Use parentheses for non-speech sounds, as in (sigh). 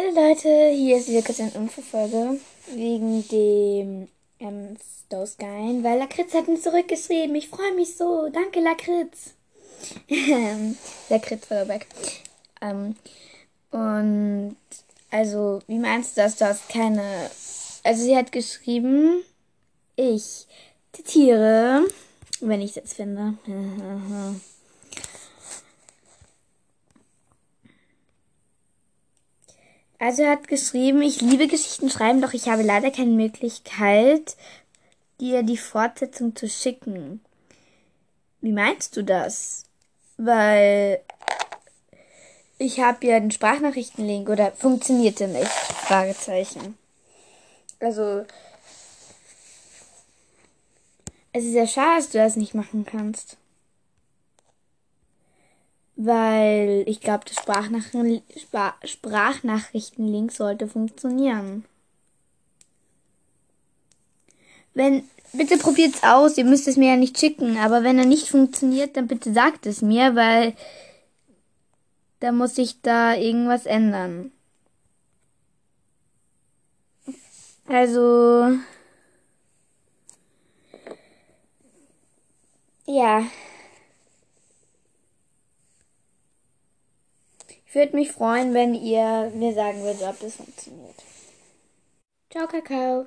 Hallo Leute, hier ist wieder kurz eine Infofolge wegen dem ähm, Stowskein, weil Lakritz hat mir zurückgeschrieben. Ich freue mich so. Danke, Lakritz. Lakritz war weg. Ähm, und also, wie meinst du das? Du hast keine. Also, sie hat geschrieben, ich zitiere, wenn ich es jetzt finde. (laughs) Also er hat geschrieben, ich liebe Geschichten schreiben, doch ich habe leider keine Möglichkeit, dir die Fortsetzung zu schicken. Wie meinst du das? Weil ich habe ja den Sprachnachrichtenlink oder funktionierte nicht? Fragezeichen. Also es ist ja schade, dass du das nicht machen kannst weil ich glaube, der Sprachnachrichten, Sprachnachrichtenlink sollte funktionieren. Wenn, bitte probiert's aus, ihr müsst es mir ja nicht schicken, aber wenn er nicht funktioniert, dann bitte sagt es mir, weil da muss ich da irgendwas ändern. Also, ja. Ich würde mich freuen, wenn ihr mir sagen würdet, ob das funktioniert. Ciao, Kakao.